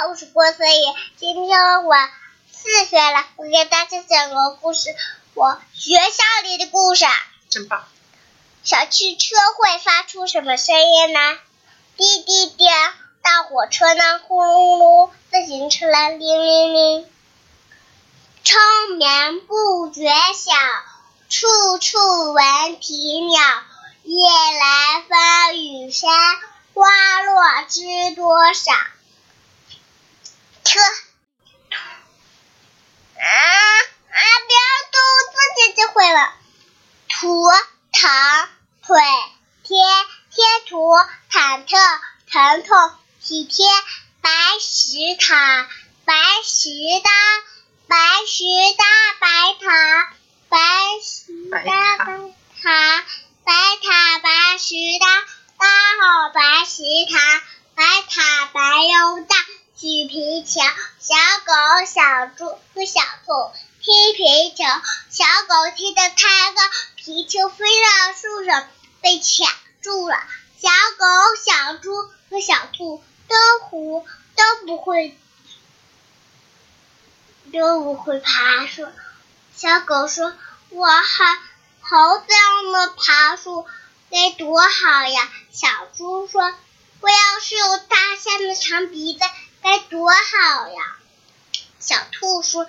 好，我是郭思怡。今天我四岁了，我给大家讲个故事，我学校里的故事。真棒！小汽车会发出什么声音呢？滴滴滴，大火车呢？呼噜噜，自行车呢？铃铃铃。春眠不觉晓，处处闻啼鸟。夜来风雨声，花落知多少。车，啊啊！不要动，自己就会了。图腾腿贴贴图忐忑疼痛体贴白石塔白石搭白石搭白塔白石搭白塔白塔白石搭搭好白石塔白塔白又大举皮球小狗小猪和小兔踢皮球小狗踢得太高。皮球飞到树上，被卡住了。小狗、小猪和小兔都不都不会都不会爬树。小狗说：“我还猴子样的爬树该多好呀！”小猪说：“我要是有大象的长鼻子该多好呀！”小兔说。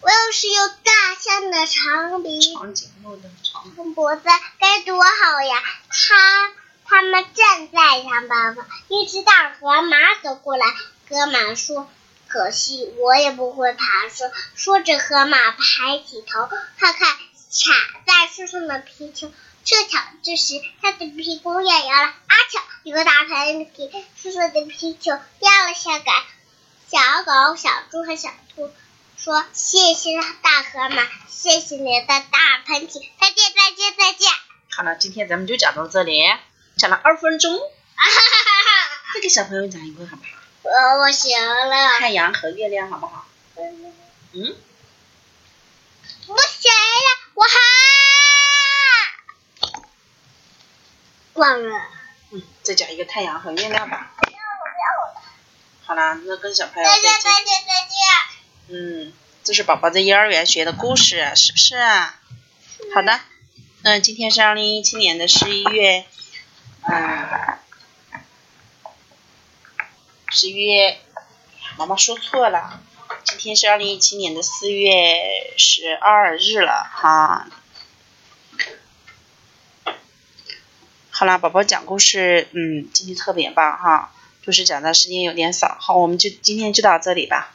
我要是有大象的长鼻、长颈鹿的长脖子，该多好呀！它它们正在想办法。一只大河马走过来，河马说：“可惜我也不会爬树。”说着，河马抬起头，看看卡在树上的皮球。正巧这时，它的屁股也摇了，啊巧，一个大喷嚏，树上的皮球掉了下来。小狗、小猪和小兔。说谢谢大河马，谢谢你的大喷嚏，再见再见再见。好了，今天咱们就讲到这里，讲了二分钟。再给小朋友讲一个好不好？我我行了。太阳和月亮好不好？嗯。不行了，我还忘了。嗯，再讲一个太阳和月亮吧。好啦，那跟小朋友再见。再见再见再见。嗯，这是宝宝在幼儿园学的故事，是不是？好的，那，今天是二零一七年的十一月，嗯，十一月，妈妈说错了，今天是二零一七年的四月十二日了，哈。好啦，宝宝讲故事，嗯，今天特别棒哈，就是讲的时间有点少，好，我们就今天就到这里吧。